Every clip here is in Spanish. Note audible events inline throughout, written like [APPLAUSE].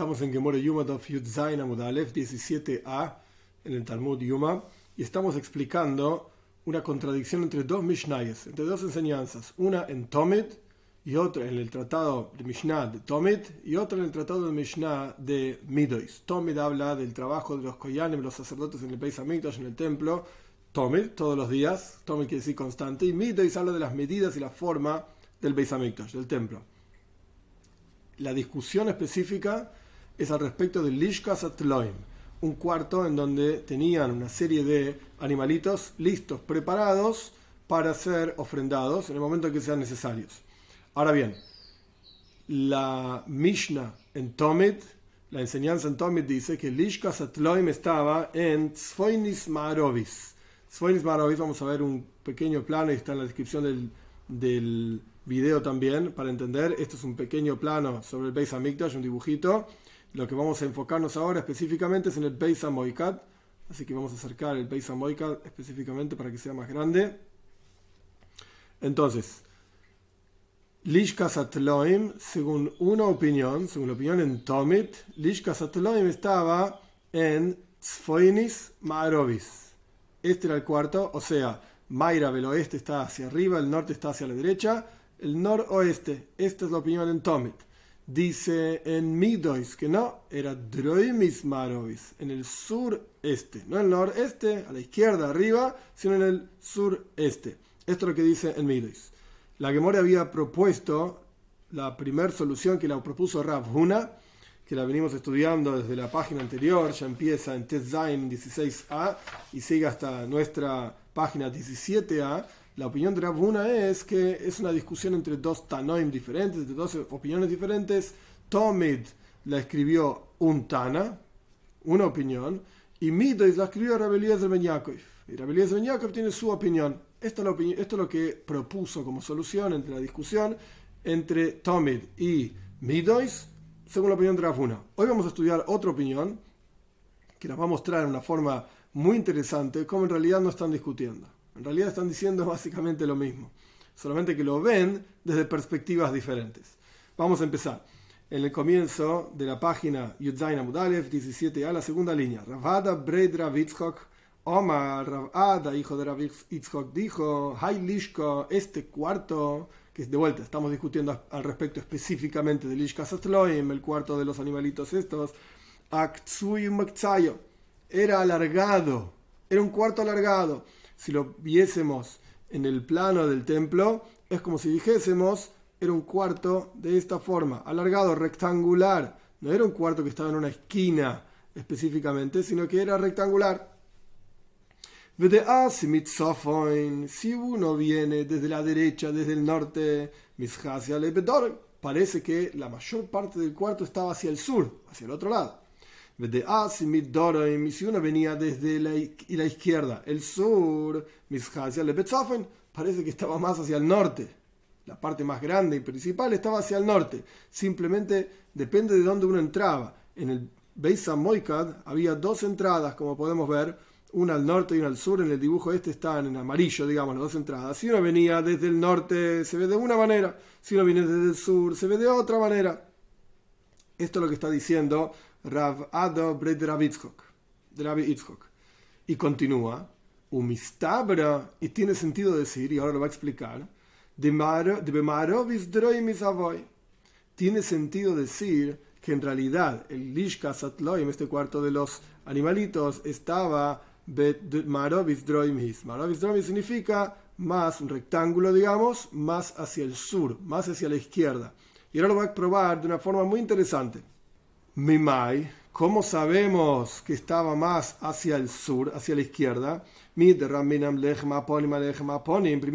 Estamos en Gemore Yuma Dov Yud Zain Amud Aleph 17a en el Talmud Yuma y estamos explicando una contradicción entre dos Mishnayes, entre dos enseñanzas, una en Tomit y otra en el tratado de Mishnah de Tomit y otra en el tratado de Mishnah de Midois. Tomit habla del trabajo de los Koyanim, los sacerdotes en el Beis Hamikdash, en el templo, Tomit, todos los días, Tomit quiere decir constante, y Midois habla de las medidas y la forma del Beis Hamikdash, del templo. La discusión específica es al respecto del Lishkas Atloim, un cuarto en donde tenían una serie de animalitos listos, preparados para ser ofrendados en el momento en que sean necesarios. Ahora bien, la Mishnah en Tomit, la enseñanza en Tomit dice que Lishkas Atloim estaba en Tzfoinis Marovis. Tzfoinis Marovis, vamos a ver un pequeño plano, está en la descripción del, del video también, para entender. Esto es un pequeño plano sobre el Beis Hamikdash, un dibujito. Lo que vamos a enfocarnos ahora específicamente es en el Beis Moikad, así que vamos a acercar el Beis Moikad específicamente para que sea más grande. Entonces, Lishkas Atloim, según una opinión, según la opinión en Tomit, Lishkas Atloim estaba en Tzfoinis Maarovis. Este era el cuarto, o sea, Mayra del oeste está hacia arriba, el norte está hacia la derecha, el noroeste. Esta es la opinión en Tomit. Dice en Midois que no, era Droimis Marovis, en el sureste, no en el noreste, a la izquierda arriba, sino en el sureste. Esto es lo que dice en Midois. La Gemora había propuesto la primera solución que la propuso Rav Huna, que la venimos estudiando desde la página anterior, ya empieza en Tetzain 16a y sigue hasta nuestra página 17a la opinión de Ravuna es que es una discusión entre dos Tanoim diferentes, de dos opiniones diferentes. Tomid la escribió un Tana, una opinión, y Midois la escribió Rabelías Ben Yaakov. Y Rabelías Ben Yaakov tiene su opinión. Esto es, lo, esto es lo que propuso como solución entre la discusión entre Tomid y Midois, según la opinión de Ravuna. Hoy vamos a estudiar otra opinión que nos va a mostrar en una forma muy interesante cómo en realidad no están discutiendo. En realidad están diciendo [LAUGHS] básicamente lo mismo, solamente que lo ven desde perspectivas diferentes. Vamos a empezar. En el comienzo de la página Yudzain Amudalev 17a, la segunda línea. Ravada Bred Ravitzchok, Omar Ravada, hijo de Ravitzchok, dijo, Hay Lishko, este cuarto, que de vuelta estamos discutiendo al respecto específicamente de Lishka Satloim, el cuarto de los animalitos estos, Aktsuy era alargado, era un cuarto alargado si lo viésemos en el plano del templo, es como si dijésemos, era un cuarto de esta forma, alargado, rectangular. No era un cuarto que estaba en una esquina específicamente, sino que era rectangular. Si uno viene desde la derecha, desde el norte, parece que la mayor parte del cuarto estaba hacia el sur, hacia el otro lado. Si uno venía desde la, la izquierda, el sur, parece que estaba más hacia el norte. La parte más grande y principal estaba hacia el norte. Simplemente depende de dónde uno entraba. En el Beis Moikad había dos entradas, como podemos ver, una al norte y una al sur. En el dibujo este están en amarillo, digamos, las dos entradas. Si uno venía desde el norte, se ve de una manera. Si uno viene desde el sur, se ve de otra manera. Esto es lo que está diciendo Rav Ado Bred de Y continúa, Umistabra, y tiene sentido decir, y ahora lo va a explicar, de Tiene sentido decir que en realidad el Lishka Satloim, este cuarto de los animalitos, estaba Marovis Droimis. Marovis Droimis significa más un rectángulo, digamos, más hacia el sur, más hacia la izquierda. Y ahora lo va a probar de una forma muy interesante. Mimai, ¿cómo sabemos que estaba más hacia el sur, hacia la izquierda? Primero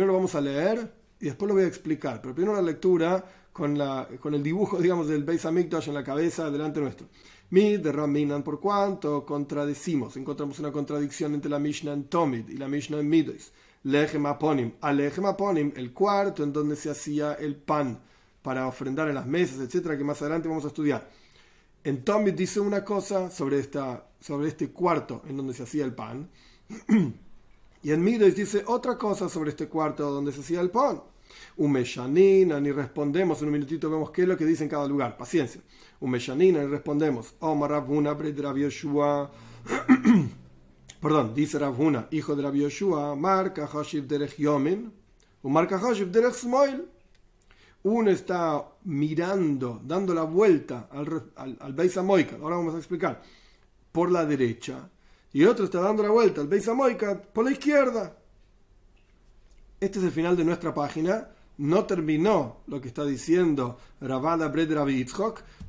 lo vamos a leer y después lo voy a explicar. Pero primero la lectura con, el dibujo, digamos, del Beis Hamikdash en la cabeza delante nuestro. Mid Raminan, por cuanto contradecimos, encontramos una contradicción entre la Mishnah en Tomid y la Mishnah en Midois. Lechem Aponim, Aponim, el cuarto en donde se hacía el pan para ofrendar en las mesas, etcétera, que más adelante vamos a estudiar. En Tommy dice una cosa sobre, esta, sobre este cuarto en donde se hacía el pan. [CLEARS THROAT] y en Midos dice otra cosa sobre este cuarto donde se hacía el pan. Un meshanina, ni respondemos, en un minutito vemos qué es lo que dice en cada lugar, paciencia. Un meshanina, ni respondemos, Omar Ravuna, Yoshua. [CLEARS THROAT] Perdón, dice Ravuna, hijo de Rabbi Yoshua, Marca Hashiv Derech Yomin, un Marca Hashiv Derech Smoil. Uno está mirando, dando la vuelta al, al, al Beis ahora vamos a explicar, por la derecha, y otro está dando la vuelta al Beis por la izquierda. Este es el final de nuestra página. No terminó lo que está diciendo Ravada Bred Rabbi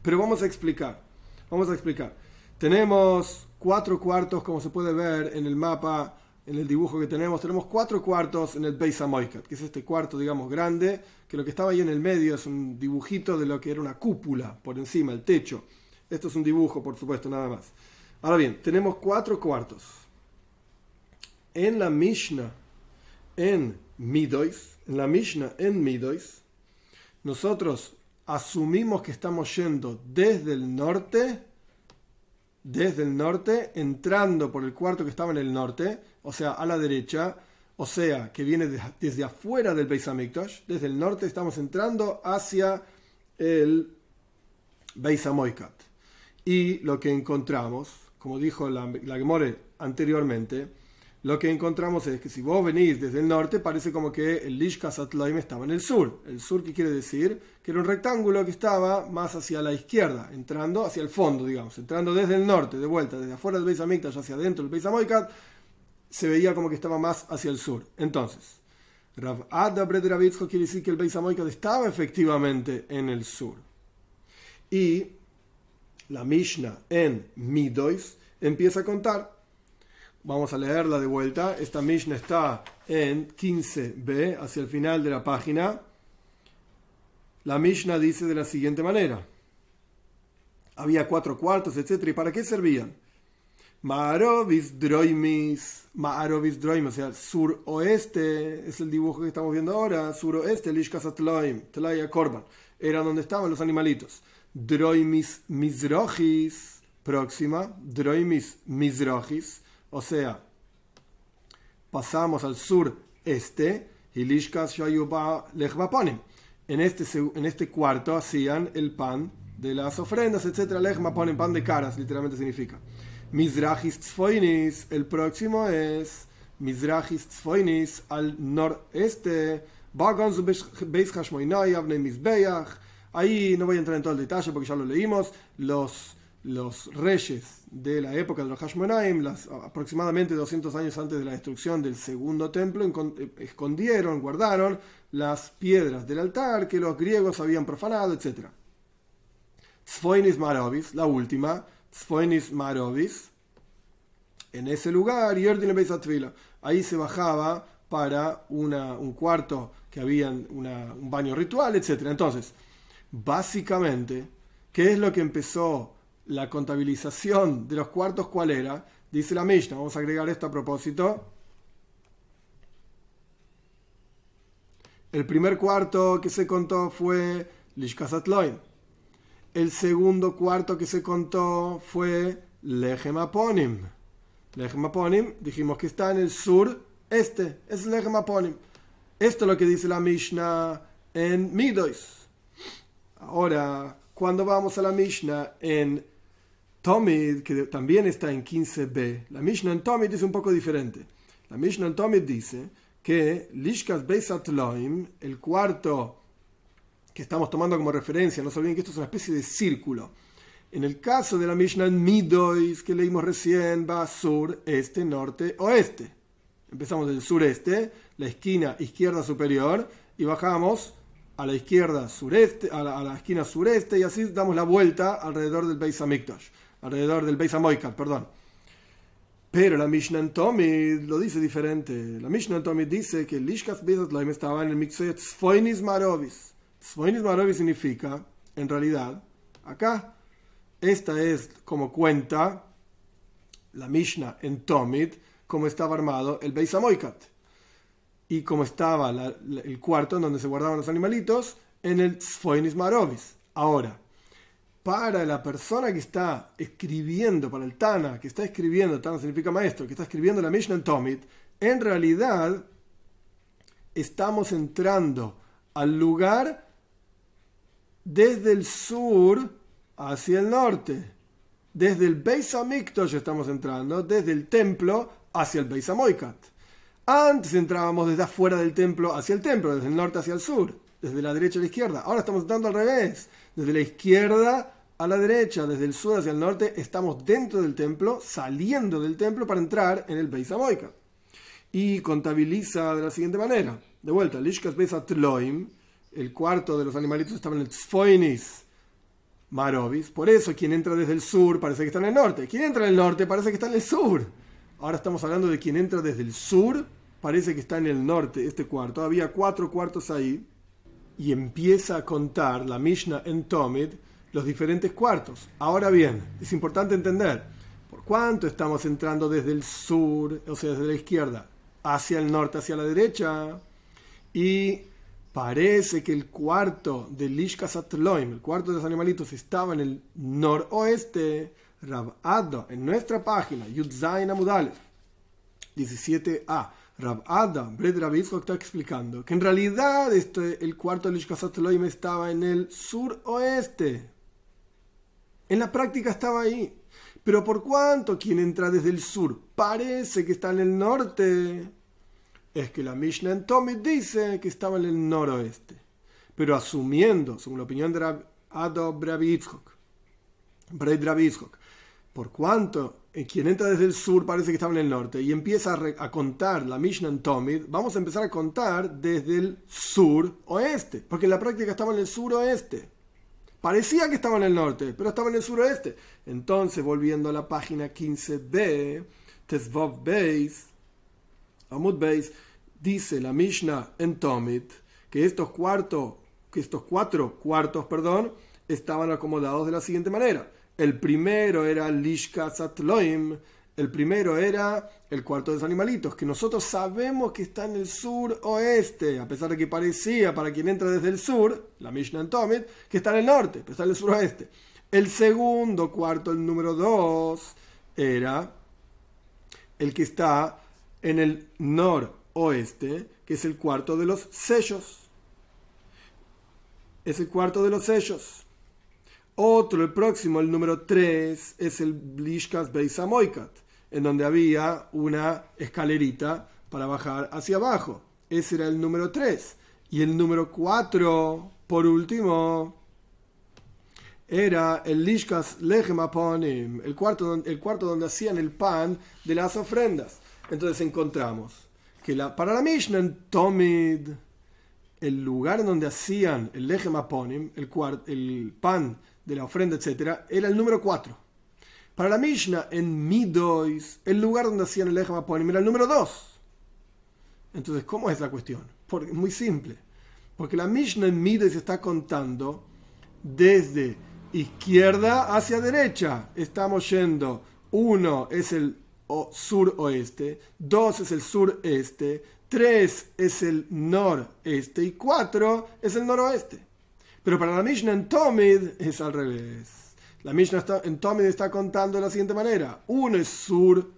pero vamos a explicar. Vamos a explicar. Tenemos cuatro cuartos, como se puede ver en el mapa, en el dibujo que tenemos. Tenemos cuatro cuartos en el Beis que es este cuarto, digamos, grande, que lo que estaba ahí en el medio es un dibujito de lo que era una cúpula por encima, el techo. Esto es un dibujo, por supuesto, nada más. Ahora bien, tenemos cuatro cuartos. En la Mishnah, en Midois, en la Mishnah en Midois, nosotros asumimos que estamos yendo desde el norte, desde el norte, entrando por el cuarto que estaba en el norte, o sea, a la derecha, o sea, que viene desde afuera del Beis Hamikdash, desde el norte estamos entrando hacia el Beis Y lo que encontramos, como dijo la, la Gemore anteriormente, lo que encontramos es que si vos venís desde el norte, parece como que el Lishka Satloim estaba en el sur. El sur, ¿qué quiere decir? Que era un rectángulo que estaba más hacia la izquierda, entrando hacia el fondo, digamos, entrando desde el norte, de vuelta, desde afuera del Beis Hamikdash hacia adentro del Beis Hamoikat, se veía como que estaba más hacia el sur. Entonces, Rav Ada quiere decir que el Beis Hamoikat estaba efectivamente en el sur. Y la Mishnah en Midois empieza a contar Vamos a leerla de vuelta. Esta Mishnah está en 15b, hacia el final de la página. La Mishnah dice de la siguiente manera. Había cuatro cuartos, etc. ¿Y para qué servían? Maarovis droimis, Maarovis droimis, o sea, suroeste, es el dibujo que estamos viendo ahora, suroeste, Lishkas Atloim, Tlaya Korban, era donde estaban los animalitos. Droimis misrochis, próxima, Droimis misrochis, o sea, pasamos al sur-este, y en este, en este cuarto hacían el pan de las ofrendas, etc. ponen pan de caras, literalmente significa. Mizrahis Tzfoinis, el próximo es Mizrahis Tzfoinis al noreste. Ahí no voy a entrar en todo el detalle porque ya lo leímos. Los los reyes de la época de los Hashmonaim, aproximadamente 200 años antes de la destrucción del segundo templo, escondieron, guardaron las piedras del altar que los griegos habían profanado, etc. Tzfoinis Marovis, la última, Tzfoinis Marovis, en ese lugar, ahí se bajaba para un cuarto que había un baño ritual, etc. Entonces, básicamente, ¿qué es lo que empezó la contabilización de los cuartos, ¿cuál era? Dice la Mishnah, vamos a agregar esto a propósito. El primer cuarto que se contó fue Lishkasatloin. El segundo cuarto que se contó fue Lechem Aponim. dijimos que está en el sur este, es Lechem Esto es lo que dice la Mishnah en Midois. Ahora, cuando vamos a la Mishnah en Tomid, que también está en 15b, la Mishnah en Tomid es un poco diferente. La Mishnah en Tomid dice que Lishkas Beisat Loim, el cuarto que estamos tomando como referencia, no se olviden que esto es una especie de círculo. En el caso de la Mishnah Midois, que leímos recién, va sur, este, norte, oeste. Empezamos del sureste, la esquina izquierda superior, y bajamos a la izquierda sureste, a la, esquina sureste, y así damos la vuelta alrededor del Beis Hamikdash alrededor del Beis Hamoikal, perdón. Pero la Mishnah Tomid lo dice diferente. La Mishnah Tomid dice que Lishkas Loim estaba en el Mixoy Tzfoinis Marovis. Tzfoinis Marovis significa, en realidad, acá, esta es como cuenta la Mishnah en Tomid, cómo estaba armado el Beis Hamoikat. Y cómo estaba el cuarto en donde se guardaban los animalitos en el Tzfoinis Marovis. Ahora, para la persona que está escribiendo, para el Tana, que está escribiendo, Tana significa maestro, que está escribiendo la Mishnah en Tomit, en realidad estamos entrando al lugar desde el sur hacia el norte. Desde el Beis Hamikdash estamos entrando, desde el templo hacia el Beis Hamoikat. Antes entrábamos desde afuera del templo hacia el templo, desde el norte hacia el sur, desde la derecha a la izquierda. Ahora estamos entrando al revés, desde la izquierda a la derecha, desde el sur hacia el norte, estamos dentro del templo, saliendo del templo para entrar en el Beis Hamoikat. Y contabiliza de la siguiente manera. De vuelta, Lishkas Beis Atloim, el cuarto de los animalitos estaba en el Tzfoinis Marovis. Por eso quien entra desde el sur parece que está en el norte. Quien entra en el norte parece que está en el sur. Ahora estamos hablando de quien entra desde el sur, parece que está en el norte, este cuarto. Había cuatro cuartos ahí. Y empieza a contar la Mishnah en Tomid los diferentes cuartos. Ahora bien, es importante entender por cuánto estamos entrando desde el sur, o sea, desde la izquierda, hacia el norte, hacia la derecha. Y parece que el cuarto de Lishka Satloim, el cuarto de los animalitos, estaba en el noroeste. Rabada, en nuestra página, Yudzain Amudalef, 17a. Rabada, Bred Rabizko está explicando que en realidad este, el cuarto de Lishka Satloim estaba en el suroeste. En la práctica estaba ahí. Pero por cuanto quien entra desde el sur parece que está en el norte, es que la Mishnah en Tomit dice que estaba en el noroeste. Pero asumiendo, según la opinión de Ado Bravitzhok, por cuanto eh, quien entra desde el sur parece que estaba en el norte y empieza a, contar la Mishnah en Tomid, vamos a empezar a contar desde el sur oeste, porque en la práctica estaba en el sur oeste. Parecía que estaba en el norte, pero estaba en el suroeste. Entonces, volviendo a la página 15b, Tesvov Beis, Amud Beis, dice la Mishnah en Tomit que estos cuartos, que estos cuatro cuartos, perdón, estaban acomodados de la siguiente manera. El primero era Lishka Satloim, el primero era el cuarto de los animalitos, que nosotros sabemos que está en el sur oeste, a pesar de que parecía para quien entra desde el sur, la Mishnah en Tomit, que está en el norte, pero está en el suroeste. El segundo cuarto, el número dos, era el que está en el noroeste, que es el cuarto de los sellos. Es el cuarto de los sellos. Otro, el próximo, el número 3, es el Blishkas Beisamoikat, en donde había una escalerita para bajar hacia abajo. Ese era el número 3. Y el número 4, por último, era el Lishkas Lechem el cuarto, el cuarto donde hacían el pan de las ofrendas. Entonces encontramos que para la Mishnah en Tomid, el lugar donde hacían el Lechem el, el pan de la ofrenda, etc., era el número 4. Para la Mishnah, en Midois, el lugar donde hacían el Echem era el número 2. Entonces, ¿cómo es la cuestión? Porque, muy simple. Porque la Mishnah en Midois está contando desde izquierda hacia derecha. Estamos yendo. Uno es el sur-oeste, dos es el sureste, tres es el noreste y cuatro es el noroeste. Pero para la Mishnah en Tomid es al revés. La Mishnah en Tomid está contando de la siguiente manera. Uno es sur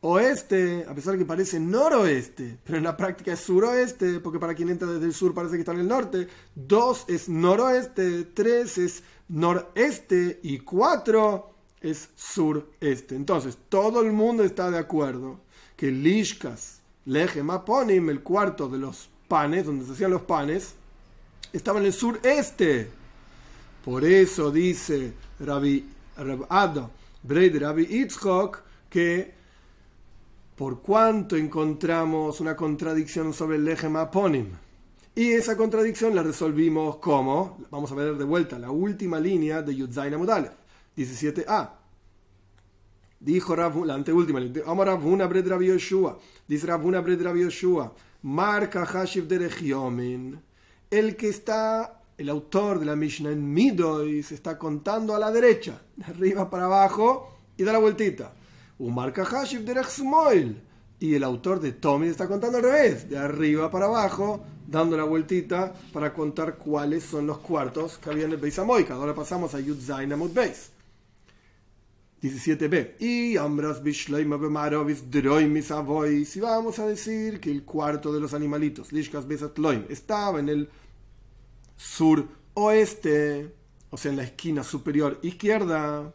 oeste, a pesar de que parece noroeste, pero en la práctica es suroeste, porque para quien entra desde el sur parece que está en el norte. Dos es noroeste, tres es noreste y cuatro es sureste. Entonces, todo el mundo está de acuerdo que Lishkas, Lechem Aponim, el cuarto de los panes, donde se hacían los panes, estaba en el sureste. Por eso dice Rabbi, Rabbi Ada, Rabbi Itzhok, que por cuanto encontramos una contradicción sobre el Lechem Aponim. Y esa contradicción la resolvimos como, vamos a ver de vuelta, la última línea de Yudzain Amudalev, 17a. Dijo Rav, la anteúltima línea, Ravuna Bred Rabbi Yoshua, dice Ravuna Bred Rabbi Yoshua, Marca Hashiv de el que está, el autor de la Mishnah en Midoy, se está contando a la derecha, de arriba para abajo y da la vueltita. Umar Kahashiv de Y el autor de Tommy está contando al revés, de arriba para abajo, dando la vueltita para contar cuáles son los cuartos que había en el Beis Amoika. Ahora pasamos a Yud Zain Amud Beis. 17b. Y Ambras Si vamos a decir que el cuarto de los animalitos, Lishkas Besatloim, estaba en el sur-oeste, o sea, en la esquina superior izquierda.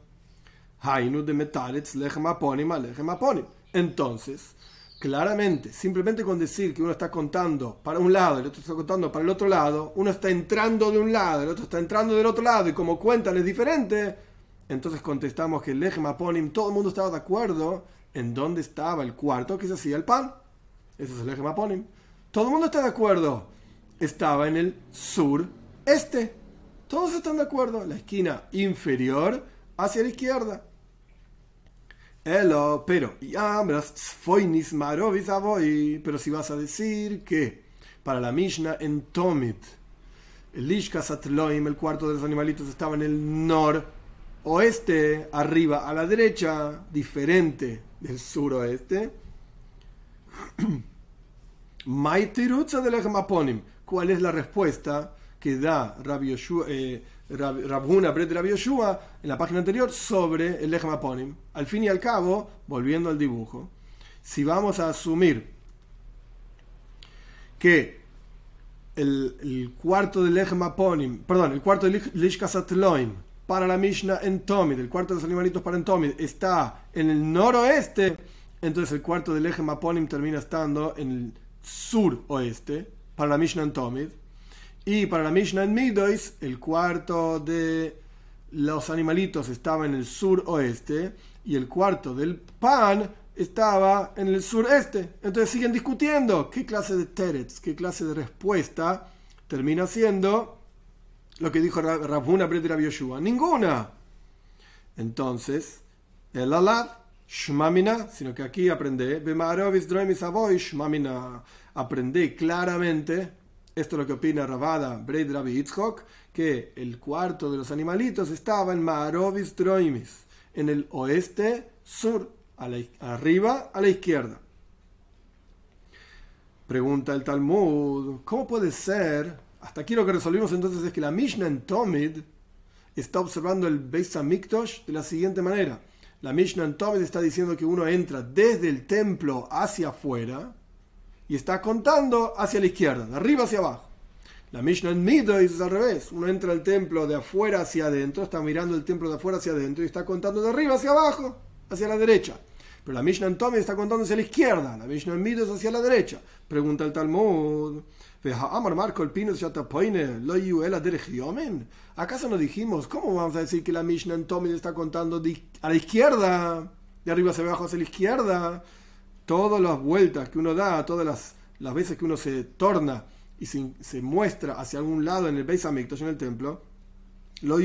Hainu de metaretz lechem aponim lechem aponim. Entonces, claramente, simplemente con decir que uno está contando para un lado y el otro está contando para el otro lado, uno está entrando de un lado, el otro está entrando del otro lado, y como cuentan es diferente, entonces contestamos que el lechem aponim, todo el mundo estaba de acuerdo en dónde estaba el cuarto que se hacía el pan. Ese es el lechem aponim. Todo el mundo está de acuerdo. Estaba en el sur este. Todos están de acuerdo. La esquina inferior hacia la izquierda. Elo, pero, pero si vas a decir que para la Mishnah en Tomit, el Lishka Satloim, el cuarto de los animalitos, estaba en el noroeste, arriba a la derecha, diferente del suroeste. [CLEARS THROAT] ¿Cuál es la respuesta que da Rabbi Yoshua, eh, Rabhuna Bret Rabbi Yoshua en la página anterior sobre el Lechem Aponim? Al fin y al cabo, volviendo al dibujo, si vamos a asumir que el, cuarto del Lechem Aponim, perdón, el cuarto de Lishkasat para la Mishnah en Tomid, el cuarto de los animalitos para en Tomid, está en el noroeste, entonces el cuarto del eje Maponim termina estando en el sur-oeste, para la Mishnah en Tomid. Y para la Mishnah en Midois, el cuarto de los animalitos estaba en el sur-oeste y el cuarto del pan estaba en el sureste. Entonces siguen discutiendo qué clase de terets, qué clase de respuesta termina siendo lo que dijo Rabuna Rabbi Yoshua. Ninguna. Entonces, el alad Shmamina, sino que aquí aprende, aprende claramente, esto es lo que opina Rabada, Breid Rabbi que el cuarto de los animalitos estaba en Maarovis Droimis, en el oeste sur, arriba a la izquierda. Pregunta el Talmud, ¿cómo puede ser? Hasta aquí lo que resolvimos entonces es que la Mishnah en Tomid está observando el Beis Hamikdash de la siguiente manera la Mishnah en Tomid está diciendo que uno entra desde el templo hacia afuera y está contando hacia la izquierda, de arriba hacia abajo. La Mishnah en Mido es al revés. Uno entra al templo de afuera hacia adentro, está mirando el templo de afuera hacia adentro y está contando de arriba hacia abajo, hacia la derecha. Pero la Mishnah en Tomid está contando hacia la izquierda, la Mishnah en Mido es hacia la derecha. Pregunta el Talmud. ¿Acaso no dijimos, cómo vamos a decir que la Mishnah en está contando a la izquierda? De arriba hacia abajo hacia la izquierda. Todas las vueltas que uno da, todas las, las veces que uno se torna y se, muestra hacia algún lado en el Beis Hamikdash, en el templo, lo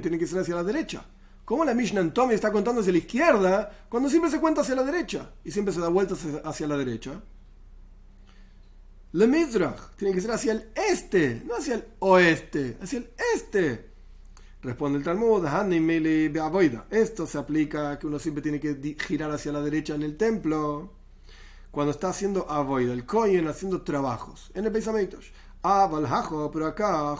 tiene que ser hacia la derecha. ¿Cómo la Mishnah en está contando hacia la izquierda cuando siempre se cuenta hacia la derecha y siempre se da vueltas hacia la derecha? Le Mizrach tiene que ser hacia el este, no hacia el oeste, hacia el este. Responde el Talmud, esto se aplica que uno siempre tiene que girar hacia la derecha en el templo. Cuando está haciendo avoida, el kohen haciendo trabajos en el Beis pero acá,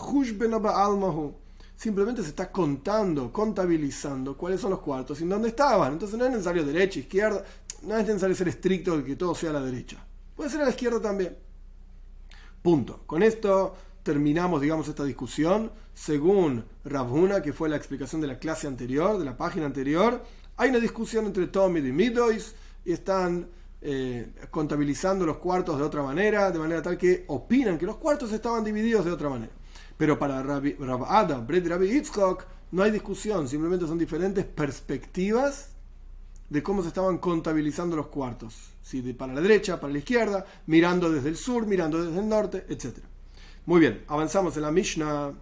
simplemente se está contando, contabilizando cuáles son los cuartos y dónde estaban. Entonces no es necesario derecha, izquierda, no es necesario ser estricto de que todo sea a la derecha. Puede ser a la izquierda también. Punto. Con esto terminamos, digamos, esta discusión. Según Ravuna, que fue la explicación de la clase anterior, de la página anterior, hay una discusión entre Tomid y Midois y están eh, contabilizando los cuartos de otra manera, de manera tal que opinan que los cuartos estaban divididos de otra manera. Pero para Rav Adam, Brett Rabbi Yitzchok, no hay discusión, simplemente son diferentes perspectivas de cómo se estaban contabilizando los cuartos. Si de para la derecha, para la izquierda, mirando desde el sur, mirando desde el norte, etc. Muy bien, avanzamos en la Mishnah.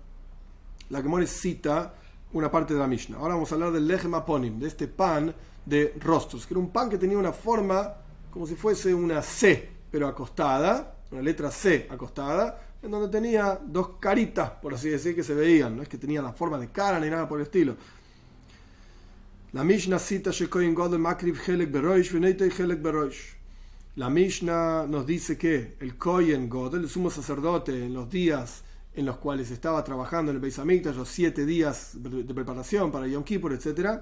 La que cita una parte de la Mishnah. Ahora vamos a hablar del lechem aponim, de este pan de rostros, que era un pan que tenía una forma como si fuese una C, pero acostada, una letra C acostada, en donde tenía dos caritas, por así decir, que se veían. No es que tenía la forma de cara ni nada por el estilo, la Mishnah cita Makriv La Mishnah nos dice que el Kohen Godel, el sumo sacerdote, en los días en los cuales estaba trabajando en el Beis los siete días de preparación para Yom Kippur, etc.,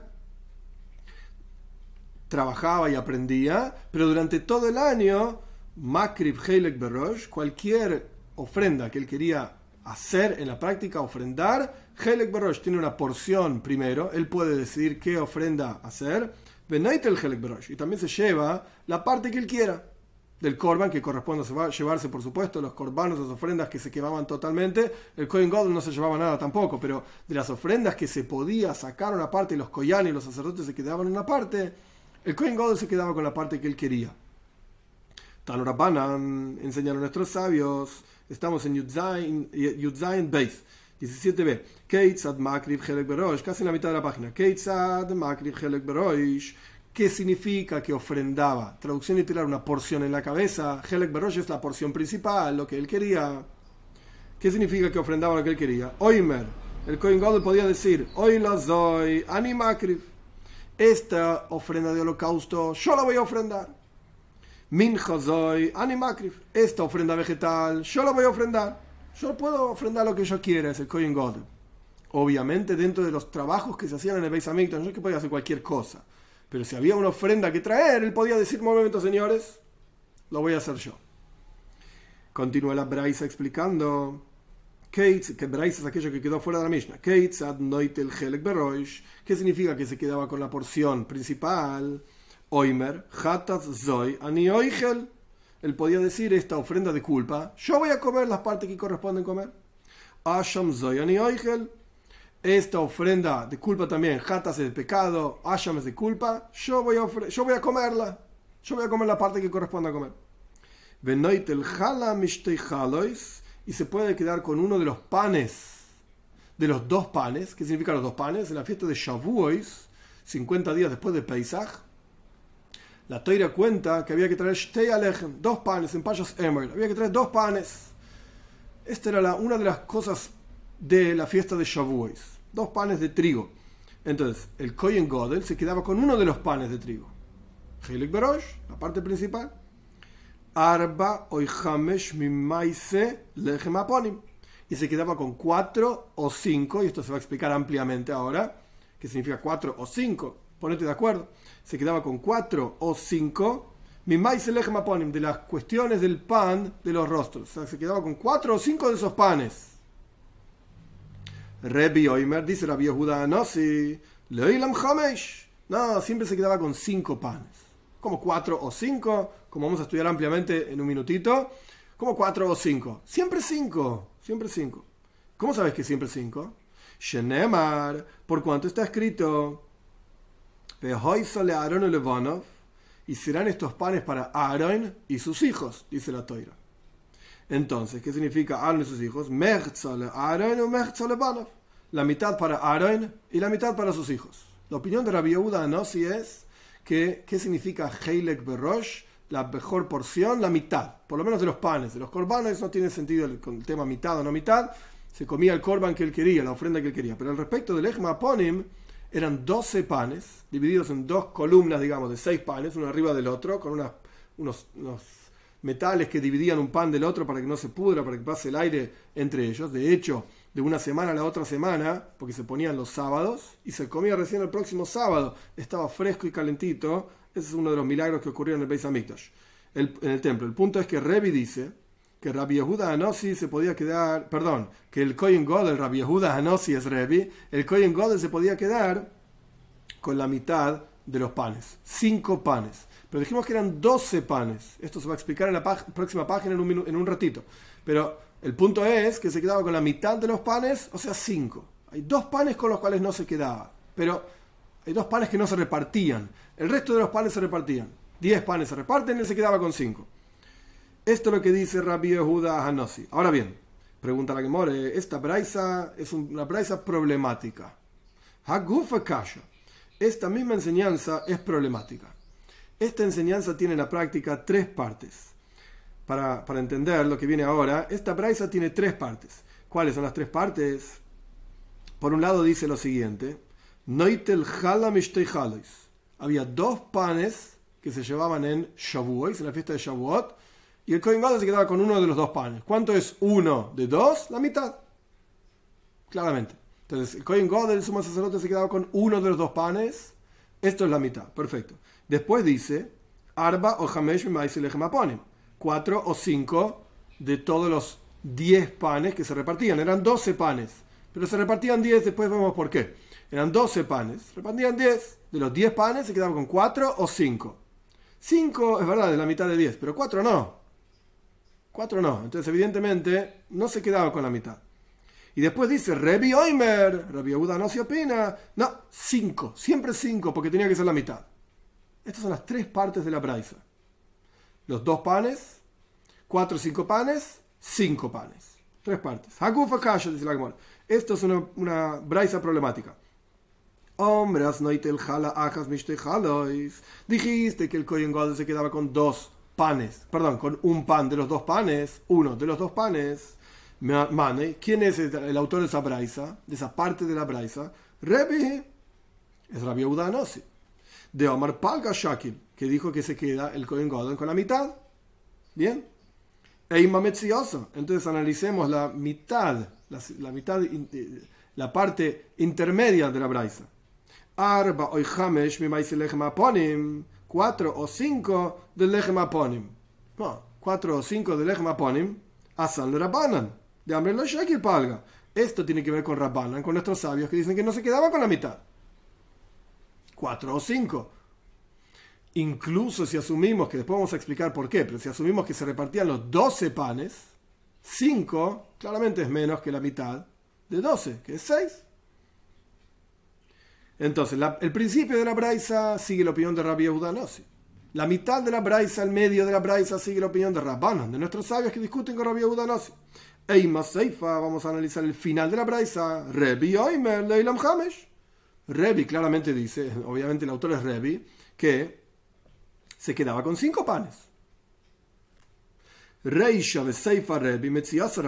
trabajaba y aprendía, pero durante todo el año, Makriv Helek Berosh, cualquier ofrenda que él quería hacer en la práctica, ofrendar, Helek Berosh tiene una porción primero, él puede decidir qué ofrenda hacer, el Helek Berosh, y también se lleva la parte que él quiera del Korban, que corresponde a llevarse, por supuesto, los Korbanos, las ofrendas que se quemaban totalmente. El Kohen God no se llevaba nada tampoco, pero de las ofrendas que se podía sacar una parte, los Koyan y los sacerdotes se quedaban una parte, el Kohen God se quedaba con la parte que él quería. Tanurabanan enseñaron nuestros sabios Estamos en Yudzain Beis, 17b. Keitzad Makrib Helek Berosh, casi en la mitad de la página. Keitzad Helek Berosh. ¿Qué significa que ofrendaba? Traducción literal, una porción en la cabeza. Helek Berosh es la porción principal, lo que él quería. ¿Qué significa que ofrendaba lo que él quería? Oimer, el Kohen Gadol podía decir, Hoy la soy, Ani. Esta ofrenda de holocausto, yo la voy a ofrendar. Min Animakrif. Esta ofrenda vegetal, yo la voy a ofrendar. Yo puedo ofrendar lo que yo quiera, es el Kohen God. Obviamente, dentro de los trabajos que se hacían en el Beis Hamikdash, no es que podía hacer cualquier cosa. Pero si había una ofrenda que traer, él podía decir: momento, señores, lo voy a hacer yo. Continúa la Braisa explicando. que Braisa es aquello que quedó fuera de la Mishnah. ¿Qué significa que se quedaba con la porción principal? Oimer, Hatas Zoy, Ani Oigel. Él podía decir esta ofrenda de culpa. Yo voy a comer las partes que corresponden comer. Asham Zoy, Ani Oigel. Esta ofrenda de culpa también. Hatas es de pecado. Asham es de culpa. Yo voy a, yo voy a comerla. Yo voy a comer la parte que corresponde a comer. Venoitel Hala Halois. Y se puede quedar con uno de los panes. De los dos panes. ¿Qué significa los dos panes? En la fiesta de Shavuos, 50 días después de Pesach la toira cuenta que había que traer shtei alechem, dos panes en payos emerald. Había que traer dos panes. Esta era una de las cosas de la fiesta de Shavuos. Dos panes de trigo. Entonces, el Kohen Godel se quedaba con uno de los panes de trigo. Hilik Berosh, la parte principal. Arba oihamesh mimaise lechem aponim. Y se quedaba con cuatro o cinco, y esto se va a explicar ampliamente ahora, qué significa cuatro o cinco. Ponete de acuerdo se quedaba con cuatro o cinco, de las cuestiones del pan de los rostros. O sea, se quedaba con cuatro o cinco de esos panes. Rebi Oimer dice la Yehuda, no, si Leilam Hamesh. No, siempre se quedaba con cinco panes. Como cuatro o cinco, como vamos a estudiar ampliamente en un minutito. Como cuatro o cinco. Siempre cinco. Siempre cinco. ¿Cómo sabes que siempre cinco? Shenemar, por cuanto está escrito y serán estos panes para Aaron y sus hijos, dice la toira. Entonces, ¿qué significa Aaron y sus hijos? La mitad para Aaron y la mitad para sus hijos. La opinión de Rabbi Yehuda no si es que, ¿qué significa Heilek Berosh? La mejor porción, la mitad, por lo menos de los panes. De los corbanos no tiene sentido el, el tema mitad o no mitad. Se comía el corban que él quería, la ofrenda que él quería. Pero al respecto del Ejma Ponim, eran 12 panes, divididos en dos columnas, digamos, de 6 panes, uno arriba del otro, con unos, metales que dividían un pan del otro para que no se pudra, para que pase el aire entre ellos. De hecho, de una semana a la otra semana, porque se ponían los sábados, y se comía recién el próximo sábado, estaba fresco y calentito. Ese es uno de los milagros que ocurrieron en el Beis Hamikdash, en el templo. El punto es que Revi dice que Rabbi Yehuda Anossi se podía quedar, perdón, que el Kohen Godel, Rabbi Yehuda Anossi es Revi, el Kohen Godel se podía quedar con la mitad de los panes, cinco panes. Pero dijimos que eran doce panes. Esto se va a explicar en la próxima página en un, en un ratito. Pero el punto es que se quedaba con la mitad de los panes, o sea, cinco. Hay dos panes con los cuales no se quedaba, pero hay dos panes que no se repartían. El resto de los panes se repartían. Diez panes se reparten él se quedaba con cinco. Esto es lo que dice Rabbi Yehuda Hanossi. Ahora bien, pregunta la que more, esta braisa es una braisa problemática. Hagufa kasha. Esta misma enseñanza es problemática. Esta enseñanza tiene en la práctica tres partes. Para, entender lo que viene ahora, esta braisa tiene tres partes. ¿Cuáles son las tres partes? Por un lado dice lo siguiente: Noitel Había dos panes que se llevaban en Shavuot, en la fiesta de Shavuot, y el Kohen se quedaba con uno de los dos panes. ¿Cuánto es uno de dos? La mitad. Claramente. Entonces, el Kohen God, el sumo sacerdote, se quedaba con uno de los dos panes. Esto es la mitad. Perfecto. Después dice, Arba o Hamesh Cuatro o cinco de todos los 10 panes que se repartían, eran 12 panes, pero se repartían 10, después vemos por qué. Eran 12 panes, repartían 10, de los 10 panes se quedaban con 4 o 5. 5 es verdad, de la mitad de 10, pero 4 no. 4 no, entonces evidentemente no se quedaba con la mitad. Y después dice, Rebi Oimer, Rebi Uda no se opina. No, 5, siempre 5, porque tenía que ser la mitad. Estas son las tres partes de la braisa. Los dos panes, cuatro o cinco panes, cinco panes. Tres partes. dice la Esto es una, una braisa problemática. Dijiste que el Kohen Gadol se quedaba con dos panes, perdón, con un pan de los dos panes, uno de los dos panes. Mane, ¿quién es el autor de esa braisa, de esa parte de la braisa? Rebi, es Rabbi Udanosi de Omar Palga Shakil, que dijo que se queda el Kohen Gadol con la mitad. Bien. Entonces analicemos la mitad, la, mitad, eh, la parte intermedia de la braisa. Arba o Hamesh aponim, cuatro o cinco del lechem aponim. No, cuatro o cinco del lechem aponim, asan rabanan, de Amr lo Shakil Palga. Esto tiene que ver con Rabbanan, con nuestros sabios que dicen que no se quedaba con la mitad cuatro o cinco. Incluso si asumimos, que después vamos a explicar por qué, pero si asumimos que se repartían los 12 panes, 5 claramente es menos que la mitad de 12, que es 6. Entonces, el principio de la braisa sigue la opinión de Rabbi Udanosi. La mitad de la braisa, el medio de la braisa, sigue la opinión de Rabbanan, de nuestros sabios que discuten con Rabbi Udanosi. Eima Seifa, vamos a analizar el final de la braisa. Rebi Oimer, Leilam Hamesh. Revi claramente dice, obviamente el autor es Revi, que se quedaba con cinco panes. Reisha de Seifa Revi,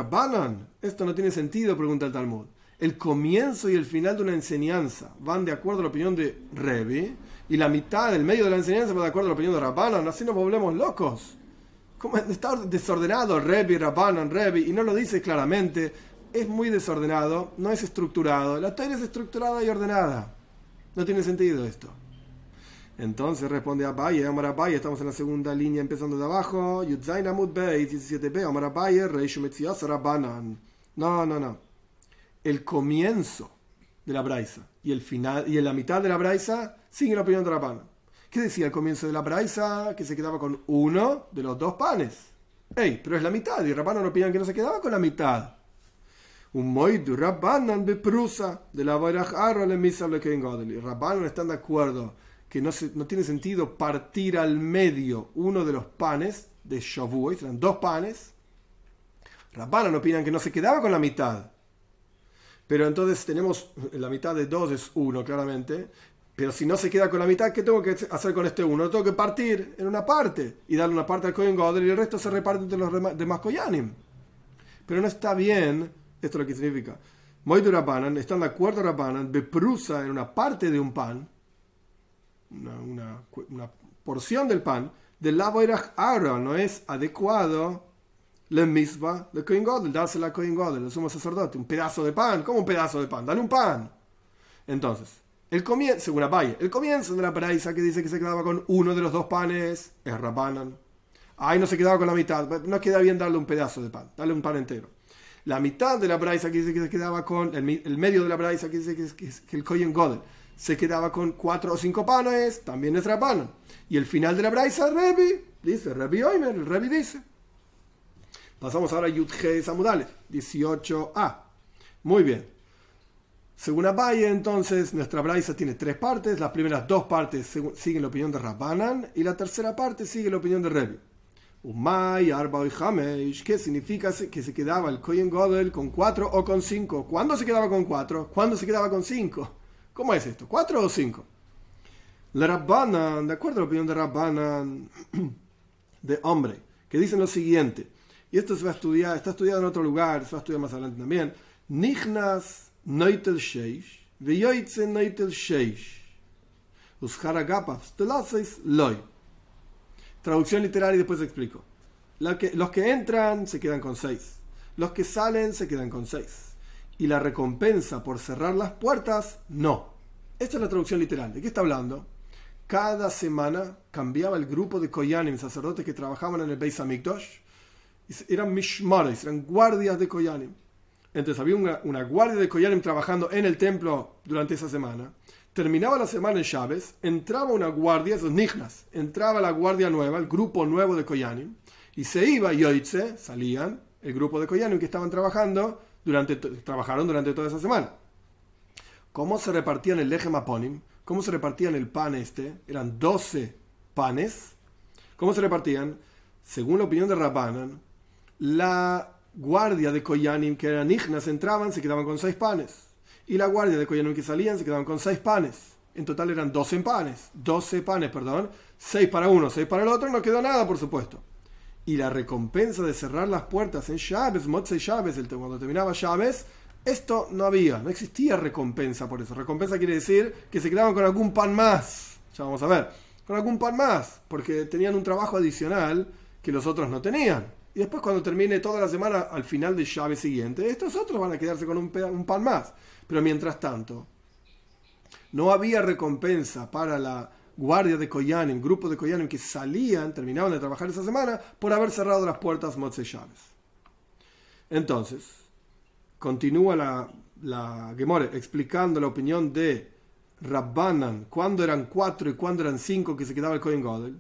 Banan. Esto no tiene sentido, pregunta el Talmud. El comienzo y el final de una enseñanza van de acuerdo a la opinión de Revi, y la mitad, el medio de la enseñanza va de acuerdo a la opinión de Rabbanan. Así nos volvemos locos. ¿Cómo está desordenado Revi, Rabbanan, Revi? Y no lo dice claramente es muy desordenado, no es estructurado. La Torah es estructurada y ordenada. No tiene sentido esto. Entonces responde Abaye, Amar Abaye, estamos en la segunda línea empezando de abajo. Yudzain Amud Bey, 17b, Amar Abaye, Reishu Rabbanan. No, no, no. El comienzo de la Braisa y el final y en la mitad de la Braisa sigue la opinión de Rabbanan. ¿Qué decía el comienzo de la Braisa? Que se quedaba con uno de los dos panes. Ey, pero es la mitad y Rabbanan opinan que no se quedaba con la mitad un moidu Rabbanan prusa de la le misa le Rabbanan están de acuerdo que no, se, no tiene sentido partir al medio uno de los panes de Shavuot, eran dos panes. Rabbanan opinan que no se quedaba con la mitad. Pero entonces tenemos la mitad de dos es uno, claramente. Pero si no se queda con la mitad, ¿qué tengo que hacer con este uno? Lo tengo que partir en una parte y darle una parte al Kohen Godel y el resto se reparte entre los demás Koyanim. Pero no está bien esto es lo que significa. Moidu Rabbanan, están de acuerdo Rabbanan, beprusa en una parte de un pan, una, porción del pan, del lavo no es adecuado le misma de Kohen Godel, dársela a Kohen Godel, el sumo sacerdote, un pedazo de pan, ¿cómo un pedazo de pan? Dale un pan. Entonces, el comienzo, según Abaye, el comienzo de la paraísa que dice que se quedaba con uno de los dos panes es Rabbanan. Ahí no se quedaba con la mitad, no queda bien darle un pedazo de pan, darle un pan entero. La mitad de la braisa que dice que se quedaba con, el, medio de la braisa que dice que, el Koyen Godel se quedaba con cuatro o cinco panes, también es Rabbanan. Y el final de la braisa, Rebi, dice, Rebi Oimer, el Rebi dice. Pasamos ahora a Yudhe Samudale, 18a. Muy bien. Según Abaye, entonces, nuestra braisa tiene tres partes. Las primeras dos partes siguen la opinión de Rabbanan y la tercera parte sigue la opinión de Rebi. Umay, Arba y Hamesh, ¿qué significa que se quedaba el Kohen Godel con cuatro o con cinco? ¿Cuándo se quedaba con cuatro? ¿Cuándo se quedaba con cinco? ¿Cómo es esto? ¿Cuatro o cinco? La Rabbanan, de acuerdo a la opinión de Rabbanan, [CLEARS THROAT] de hombre, que dicen lo siguiente, y esto se va a estudiar, está estudiado en otro lugar, se va a estudiar más adelante también, Nichnas Noitel Sheish, Veyoitze Noitel Sheish, Usharagapaf, Telaseis Loy. Traducción literal y después explico. que, los que entran se quedan con seis. Los que salen se quedan con seis. Y la recompensa por cerrar las puertas, no. Esta es la traducción literal. ¿De qué está hablando? Cada semana cambiaba el grupo de Koyanim, sacerdotes que trabajaban en el Beis Hamikdash, Eran mishmares, eran guardias de Koyanim. Entonces había una, guardia de Koyanim trabajando en el templo durante esa semana. Terminaba la semana en Chávez, entraba una guardia, esos nignas, entraba la guardia nueva, el grupo nuevo de Koyanim, y se iba, Yoitze, salían, el grupo de Koyanim que estaban trabajando, durante, trabajaron durante toda esa semana. ¿Cómo se repartían el leje maponim? ¿Cómo se repartían el pan este? Eran 12 panes. ¿Cómo se repartían? Según la opinión de Rabbanan, la guardia de Koyanim que eran nignas entraban, se quedaban con 6 panes y la guardia de Koyanim que salían se quedaban con seis panes. En total eran 12 panes, 12 panes, perdón, 6 para uno, 6 para el otro, no quedó nada, por supuesto. Y la recompensa de cerrar las puertas en llaves, Motse llaves, cuando terminaba llaves, esto no había, no existía recompensa por eso. Recompensa quiere decir que se quedaban con algún pan más. Ya vamos a ver, con algún pan más, porque tenían un trabajo adicional que los otros no tenían. Y después cuando termine toda la semana, al final de llave siguiente, estos otros van a quedarse con un, un pan más. Pero mientras tanto, no había recompensa para la guardia de Koyanim, grupo de Koyanim que salían, terminaban de trabajar esa semana, por haber cerrado las puertas Motse Llaves. Entonces, continúa la, la Gemore explicando la opinión de Rabbanan, cuándo eran cuatro y cuándo eran cinco que se quedaba el Kohen Godel.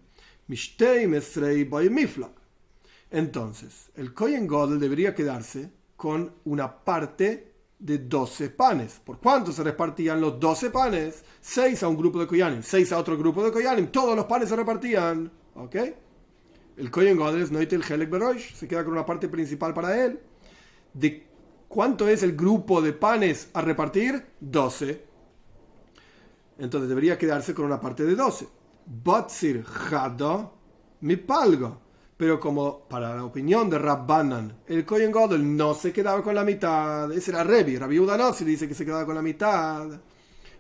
Entonces, el Kohen Godel debería quedarse con una parte de 12 panes. ¿Por cuánto se repartían los 12 panes? 6 a un grupo de Koyanim, 6 a otro grupo de Koyanim. Todos los panes se repartían. ¿Ok? El Koyen Godres Noitel Helek Berosh se queda con una parte principal para él. ¿De cuánto es el grupo de panes a repartir? 12. Entonces debería quedarse con una parte de 12. Batsir Hado mi palgo pero como para la opinión de Rabbanan, el Kohen Godel no se quedaba con la mitad, ese era Revi, Rabbi se dice que se quedaba con la mitad.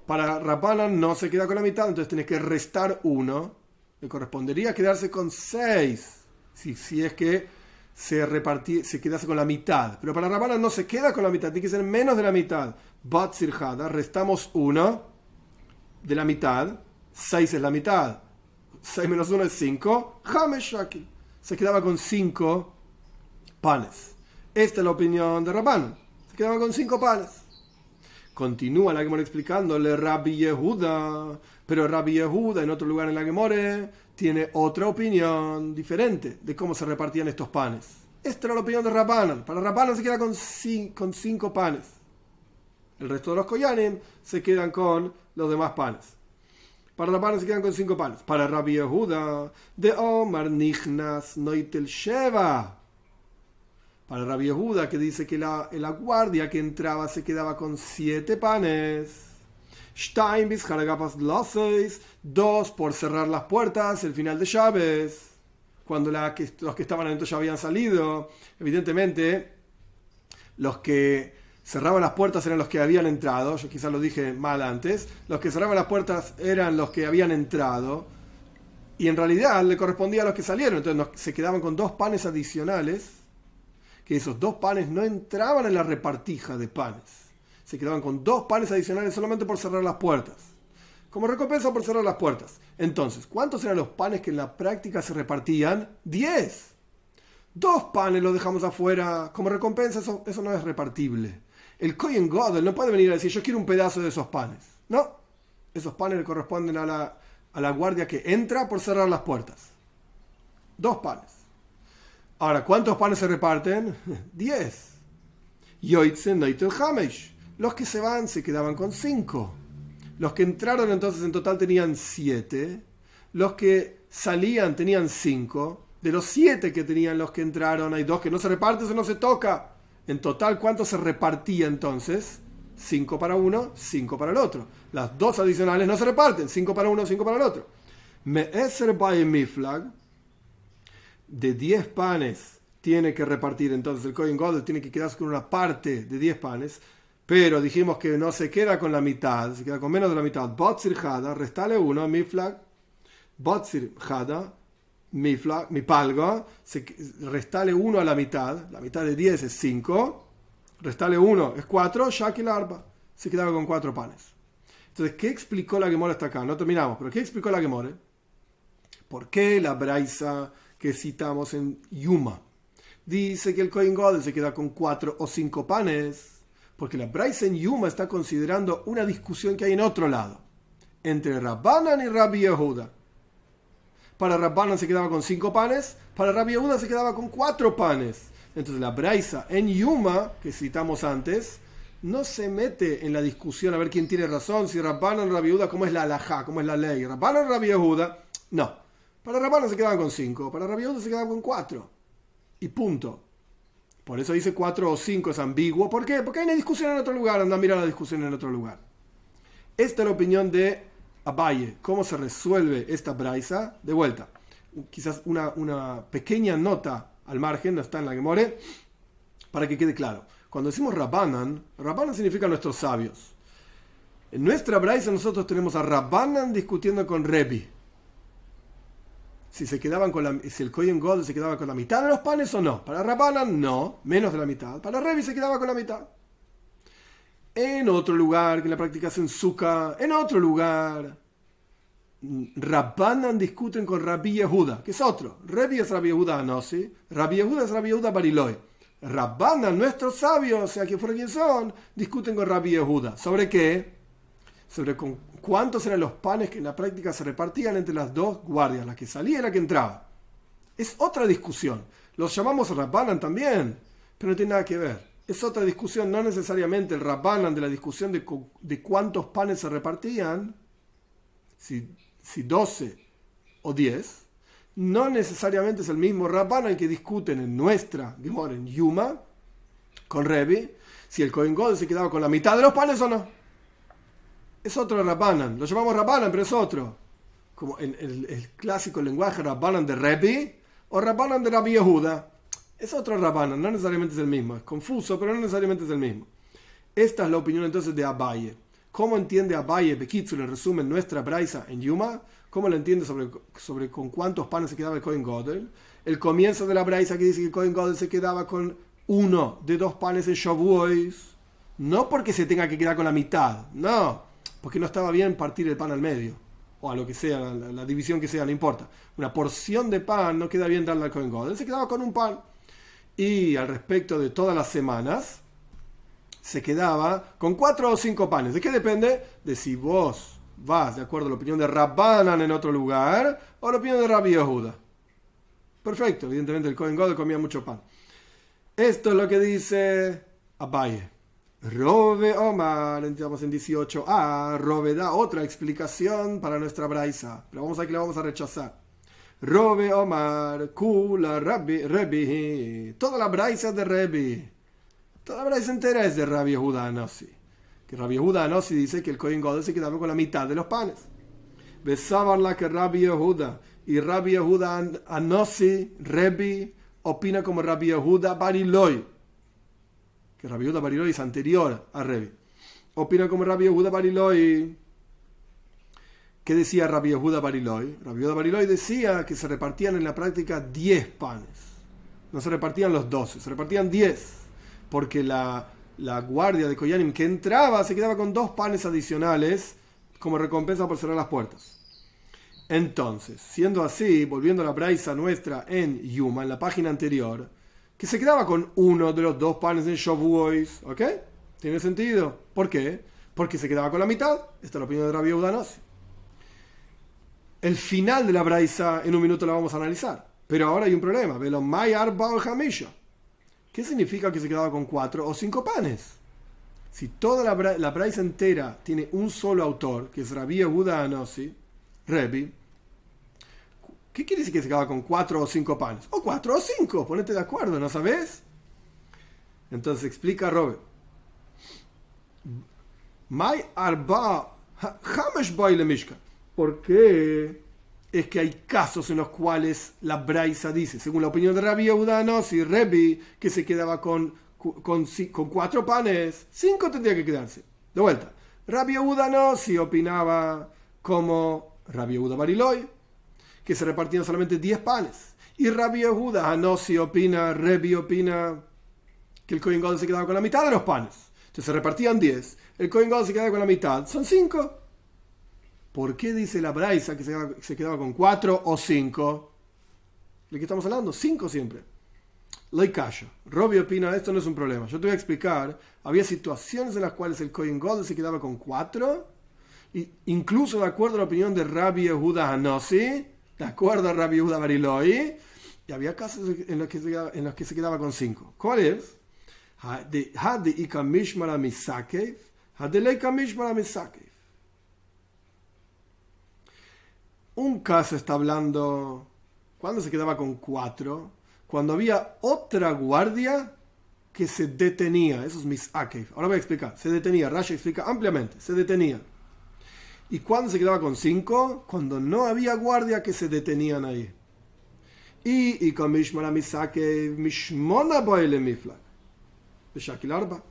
Para Rabbanan no se queda con la mitad, entonces tienes que restar uno, le correspondería quedarse con seis, si, si es que se repartía, se quedase con la mitad. Pero para Rabbanan no se queda con la mitad, tiene que ser menos de la mitad. Bat Sirjada, restamos uno de la mitad, seis es la mitad, seis menos uno es cinco, Hamesh se quedaba con cinco panes. Esta es la opinión de Rabban. Se quedaba con cinco panes. Continúa la Gemora explicándole Rabbi Yehuda. Pero Rabbi Yehuda, en otro lugar en la Gemore, tiene otra opinión diferente de cómo se repartían estos panes. Esta era la opinión de Rabbanan. Para Rabbanan se queda con, con cinco panes. El resto de los koyanim se quedan con los demás panes. Para panes se quedan con cinco panes. Para Rabbi Yehuda, de Omar Nichnas Noitel Sheva. Para Rabbi Yehuda, que dice que la, la guardia que entraba se quedaba con siete panes. Stein bis dos por cerrar las puertas, el final de llaves. Cuando los que estaban adentro ya habían salido. Evidentemente, los que cerraban las puertas eran los que habían entrado, yo quizás lo dije mal antes, los que cerraban las puertas eran los que habían entrado, y en realidad le correspondía a los que salieron, entonces se quedaban con dos panes adicionales, que esos dos panes no entraban en la repartija de panes, se quedaban con dos panes adicionales solamente por cerrar las puertas, como recompensa por cerrar las puertas. Entonces, ¿cuántos eran los panes que en la práctica se repartían? Diez. Dos panes los dejamos afuera como recompensa, eso, eso no es repartible el Kohen Godel no puede venir a decir yo quiero un pedazo de esos panes. No, esos panes le corresponden a la, a la guardia que entra por cerrar las puertas. Dos panes. Ahora, ¿cuántos panes se reparten? [LAUGHS] Diez. Yoitzen Hamesh. Los que se van se quedaban con cinco. Los que entraron entonces en total tenían siete. Los que salían tenían cinco. De los siete que tenían los que entraron, hay dos que no se reparten, eso no se toca. En total, ¿cuánto se repartía entonces? 5 para uno, 5 para el otro. Las dos adicionales no se reparten, 5 para uno, 5 para el otro. Me mi flag de 10 panes tiene que repartir entonces el Coin God tiene que quedarse con una parte de 10 panes, pero dijimos que no se queda con la mitad, se queda con menos de la mitad. Botzir Hada, restale uno, flag Botzir Hada, mi, mi palga, restale 1 a la mitad, la mitad de 10 es 5, restale 1 es 4, ya que arpa se quedaba con 4 panes. Entonces, ¿qué explicó la Gemora hasta acá? No terminamos, pero ¿qué explicó la Gemora? ¿Por qué la braisa que citamos en Yuma dice que el Kohen Godel se queda con cuatro o cinco panes, porque la Braisen Yuma está considerando una discusión que hay en otro lado, entre Rabbanan y Rabbi Yehuda. Para Rabbanan se quedaba con cinco panes, para Rabbi Yehuda se quedaba con cuatro panes. Entonces la Braisa en Yuma, que citamos antes, no se mete en la discusión a ver quién tiene razón, si Rabbanan o Rabbi Yehuda, cómo es la alajá, cómo es la ley. Rabbanan o Rabbi Yehuda, no. Para Rabbanan se quedaban con cinco, para Rabbi Yehuda se quedaban con cuatro. Y punto. Por eso dice cuatro o cinco es ambiguo. ¿Por qué? Porque hay una discusión en otro lugar. Anda a mirar la discusión en otro lugar. Esta es la opinión de Abaye. ¿Cómo se resuelve esta braisa? De vuelta. Quizás una, pequeña nota al margen, no está en la que more, para que quede claro. Cuando decimos Rabbanan, Rabbanan significa nuestros sabios. En nuestra braisa nosotros tenemos a Rabbanan discutiendo con Rebi. Si se quedaban con la, si el Kohen Gold se quedaba con la mitad de los panes o no. Para Rabbanan no, menos de la mitad. Para Rebi se quedaba con la mitad. En otro lugar, que la práctica es en otro lugar, Rabbanan discuten con Rabbi Yehuda, que es otro. Rebi es Rabbi Yehuda Anosi, Rabbi Yehuda es Rabbi Yehuda Bariloi. Rabbanan, nuestros sabios, sea quien fuera quien son, discuten con Rabbi Yehuda. ¿Sobre qué? Sobre cuántos eran los panes que en la práctica se repartían entre las dos guardias, la que salía y la que entraba. Es otra discusión. Los llamamos Rabbanan también, pero no tiene nada que ver. Es otra discusión, no necesariamente el Rabbanan de la discusión de, cuántos panes se repartían, si, si 12 o 10, no necesariamente es el mismo Rabbanan que discuten en nuestra Gemora, en Yuma, con Revi, si el Kohen God se quedaba con la mitad de los panes o no. Es otro Rabbanan. Lo llamamos Rabbanan, pero es otro. Como en el, clásico lenguaje Rabbanan de Revi o Rabbanan de Rabbi Yehuda. Es otro Rabbanan, no necesariamente es el mismo. Es confuso, pero no necesariamente es el mismo. Esta es la opinión entonces de Abaye. ¿Cómo entiende Abaye Bekitsu en resumen nuestra Braisa en Yuma? ¿Cómo lo entiende sobre, sobre con cuántos panes se quedaba el Cohen Godel? El comienzo de la Braisa que dice que el Cohen Godel se quedaba con uno de dos panes en Shavuos. No porque se tenga que quedar con la mitad, no, porque no estaba bien partir el pan al medio, o a lo que sea, la, división que sea, no importa. Una porción de pan no queda bien darle al Cohen Godel, se quedaba con un pan. Y al respecto de todas las semanas, se quedaba con cuatro o cinco panes. ¿De qué depende? De si vos vas de acuerdo a la opinión de Rabbanan en otro lugar o la opinión de Rabbi Yehuda. Perfecto, evidentemente el Cohen God comía mucho pan. Esto es lo que dice Abaye. Robe Omar, entramos en 18. Ah, Robe da otra explicación para nuestra braisa, pero vamos a que la vamos a rechazar. Robe Omar, Kula Rabbi, Rebi, toda la braisa de Rebi. Toda la braisa entera es de Rabbi Yehuda sí que Rabbi Yehuda Anosi dice que el Kohen Godel se quedaba con la mitad de los panes. la que Rabbi Yehuda y Rabbi Yehuda Anosi, Rebi, opina como Rabbi Yehuda Bariloi, que Rabbi Yehuda Bariloi es anterior a Rebi. Opina como Rabbi Yehuda Bariloi. ¿Qué decía Rabbi Yehuda Bariloi? Rabbi Yehuda Bariloi decía que se repartían en la práctica 10 panes. No se repartían los 12, se repartían 10. Porque la, la guardia de Koyanim que entraba se quedaba con dos panes adicionales como recompensa por cerrar las puertas. Entonces, siendo así, volviendo a la braisa nuestra en Yuma, en la página anterior, que se quedaba con uno de los dos panes en Shavuos, ¿ok? ¿Tiene sentido? ¿Por qué? Porque se quedaba con la mitad. Esta es la opinión de Rabbi Udanos. El final de la braisa en un minuto la vamos a analizar. Pero ahora hay un problema. Velo Mayar. ¿Qué significa que se quedaba con cuatro o cinco panes? Si toda la, la braisa entera tiene un solo autor, que es Rabbi Yehuda Anosi, Rebi, ¿qué quiere decir que se quedaba con cuatro o cinco panes? O cuatro o cinco, ponete de acuerdo, ¿no sabes? Entonces explica Robert. My arba hamesh mishka. ¿Por qué? es que hay casos en los cuales la Braisa dice, según la opinión de Rabbi Yehuda si Rebi, que se quedaba con, cuatro panes, cinco tendría que quedarse. De vuelta, Rabbi Yehuda si opinaba como Rabbi Yehuda Bariloi, que se repartían solamente diez panes. Y Rabbi Yehuda si opina, Rebi opina que el Kohen se quedaba con la mitad de los panes. Entonces se repartían diez, el Kohen se quedaba con la mitad, son cinco. ¿Por qué dice la Braisa que se quedaba con cuatro o cinco? ¿De qué estamos hablando? Cinco siempre. Lo callo. Robbie opina, esto no es un problema. Yo te voy a explicar. Había situaciones en las cuales el Kohen God se quedaba con cuatro, y incluso de acuerdo a la opinión de Rabbi Yehuda Hanossi, de acuerdo a Rabbi Yehuda Bariloi, y había casos en los que se quedaba, en los que se quedaba con cinco. ¿Cuál es? Un caso está hablando cuando se quedaba con cuatro, cuando había otra guardia que se detenía. Eso es misakev. Ahora voy a explicar. Se detenía. Rashi explica ampliamente. Se detenía. ¿Y cuando se quedaba con cinco? Cuando no había guardia que se detenían ahí. Y, y con Mishmara Misake, Mishmona Boile Miflak. Arba.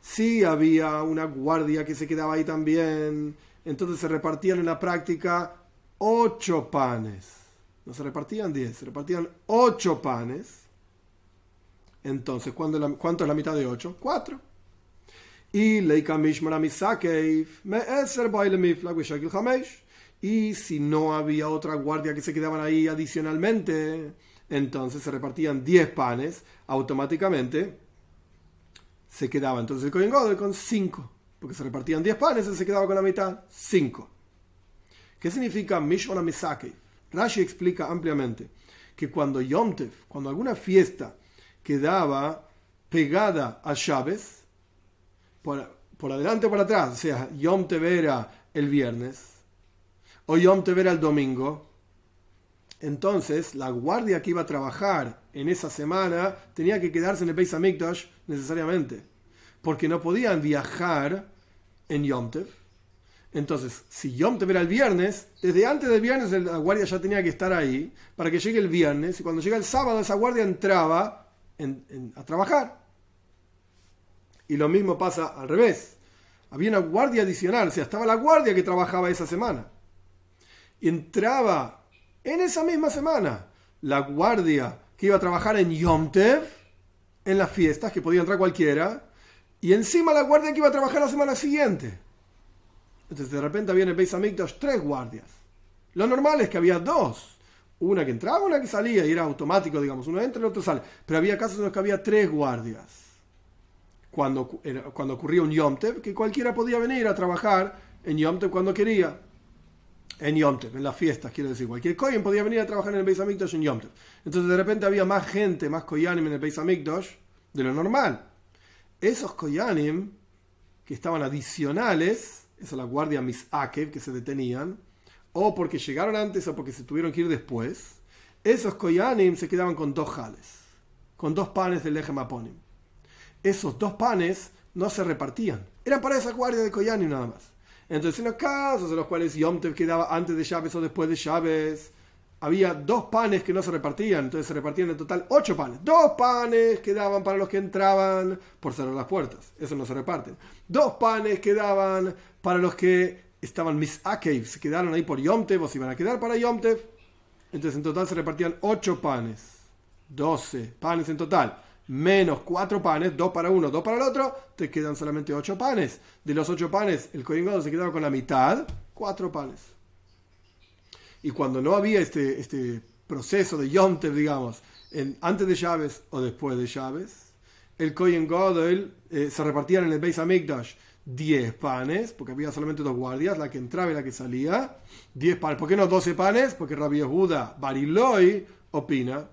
Si había una guardia que se quedaba ahí también, entonces se repartían en la práctica ocho panes. No se repartían diez, se repartían ocho panes. Entonces, ¿cuánto es la mitad de ocho? Cuatro. Y y si no había otra guardia que se quedaban ahí adicionalmente, entonces se repartían 10 panes, automáticamente se quedaba entonces el Kohen con 5, porque se repartían 10 panes, y se quedaba con la mitad, 5. ¿Qué significa Mishmara Misake? Rashi explica ampliamente que cuando Yom cuando alguna fiesta quedaba pegada a Chávez, por, adelante o por atrás, o sea, Yom Tev era el viernes o Yom Tev era el domingo, entonces la guardia que iba a trabajar en esa semana tenía que quedarse en el Beis Hamikdash necesariamente, porque no podían viajar en Yom Tev. Entonces, si Yom Tev era el viernes, desde antes del viernes la guardia ya tenía que estar ahí para que llegue el viernes y cuando llega el sábado esa guardia entraba a trabajar. Y lo mismo pasa al revés. Había una guardia adicional, o sea, estaba la guardia que trabajaba esa semana. Y entraba en esa misma semana la guardia que iba a trabajar en Yom Tev, en las fiestas, que podía entrar cualquiera, y encima la guardia que iba a trabajar la semana siguiente. Entonces de repente había en el Beis Hamikdash tres guardias. Lo normal es que había dos. Una que entraba, una que salía, y era automático, digamos, uno entra y el otro sale. Pero había casos en los que había tres guardias cuando, cuando ocurría un Yom que cualquiera podía venir a trabajar en Yom cuando quería. En Yom en las fiestas, quiero decir. Cualquier Kohen podía venir a trabajar en el Beis Hamikdash en Yom Entonces de repente había más gente, más Koyanim en el Beis Hamikdash de lo normal. Esos Koyanim que estaban adicionales, es la guardia Misakev que se detenían, o porque llegaron antes o porque se tuvieron que ir después, esos Koyanim se quedaban con dos jales, con dos panes del Eje Maponim esos dos panes no se repartían. Eran para esa guardia de Koyanim nada más. Entonces, en los casos en los cuales Yom Tev quedaba antes de llaves o después de llaves, había dos panes que no se repartían. Entonces se repartían en total ocho panes. Dos panes quedaban para los que entraban por cerrar las puertas. Eso no se reparten. Dos panes quedaban para los que estaban mis se quedaron ahí por Yom Tev o se iban a quedar para Yom Tev. Entonces en total se repartían ocho panes. Doce panes en total menos cuatro panes, dos para uno, dos para el otro, te quedan solamente ocho panes. De los ocho panes, el Kohen se quedaba con la mitad, cuatro panes. Y cuando no había este, este proceso de Yontev, digamos, en, antes de llaves o después de llaves, el Kohen Godel eh, se repartían en el Beis Hamikdash 10 panes, porque había solamente dos guardias, la que entraba y la que salía. 10 panes. ¿Por qué no 12 panes? Porque Rabbi Yehuda Bariloi opina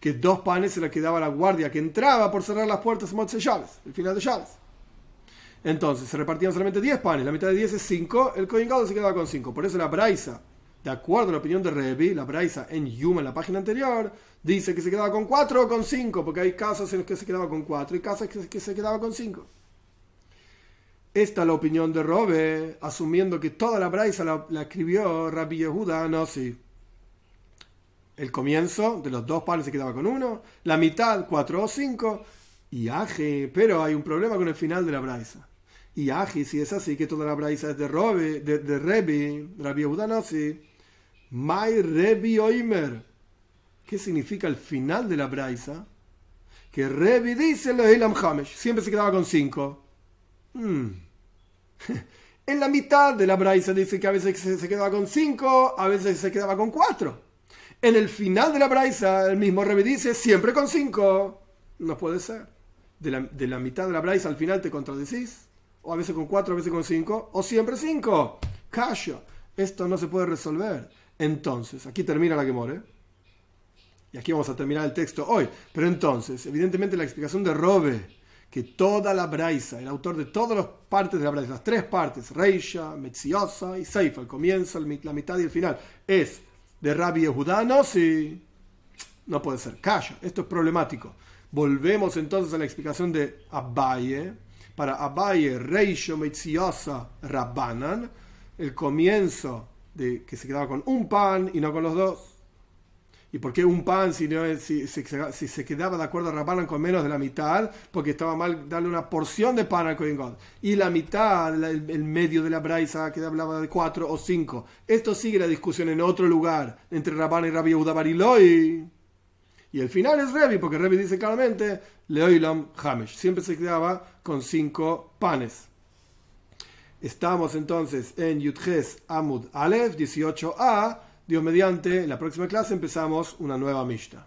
que dos panes se le quedaba a la guardia que entraba por cerrar las puertas de llaves, el final de llaves. Entonces se repartían solamente 10 panes, la mitad de 10 es 5, el Kohen se quedaba con 5. Por eso la Braisa, de acuerdo a la opinión de Revi, la Braisa en Yuma, en la página anterior, dice que se quedaba con 4 o con 5, porque hay casos en los que se quedaba con 4 y casos en que se quedaba con 5. Esta es la opinión de Robe, asumiendo que toda la Braisa la, escribió Rabbi Yehuda, no, sí el comienzo de los dos panes se quedaba con uno, la mitad cuatro o cinco, y aje, pero hay un problema con el final de la braisa. Y aje, si es así, que toda la braisa es de, Robe, de, de Rebi, Rabbi Udanosi, Mai Rebi Oimer. ¿Qué significa el final de la braisa? Que Rebi dice lo Hamesh, siempre se quedaba con cinco. Hmm. [LAUGHS] en la mitad de la braisa dice que a veces se quedaba con cinco, a veces se quedaba con cuatro. En el final de la Braisa, el mismo Rebbe dice siempre con cinco. No puede ser. De la, de la mitad de la braisa al final te contradecís. O a veces con cuatro, a veces con cinco. O siempre cinco. Callo. Esto no se puede resolver. Entonces, aquí termina la que more. Y aquí vamos a terminar el texto hoy. Pero entonces, evidentemente la explicación de Robe, que toda la braisa, el autor de todas las partes de la braisa, las tres partes, Reisha, Metziosa y Seifa, el comienzo, la mitad y el final, es de Rabbi Yehudá, no, sí. No puede ser. Calla, esto es problemático. Volvemos entonces a la explicación de Abaye. Para Abaye, Reisha, Metziosa, Rabbanan, el comienzo de que se quedaba con un pan y no con los dos. ¿Y por qué un pan si, no, si, se quedaba de acuerdo a Rabbanan con menos de la mitad? Porque estaba mal darle una porción de pan al Kohen Y la mitad, el, medio de la braisa que hablaba de cuatro o cinco. Esto sigue la discusión en otro lugar entre Rabban y Rabbi Yehuda Bariloi. Y el final es Revi, porque Revi dice claramente, Leoilam Hamesh. Siempre se quedaba con cinco panes. Estamos entonces en Yudges Amud Aleph 18a. Dios mediante, en la próxima clase empezamos una nueva Mishnah.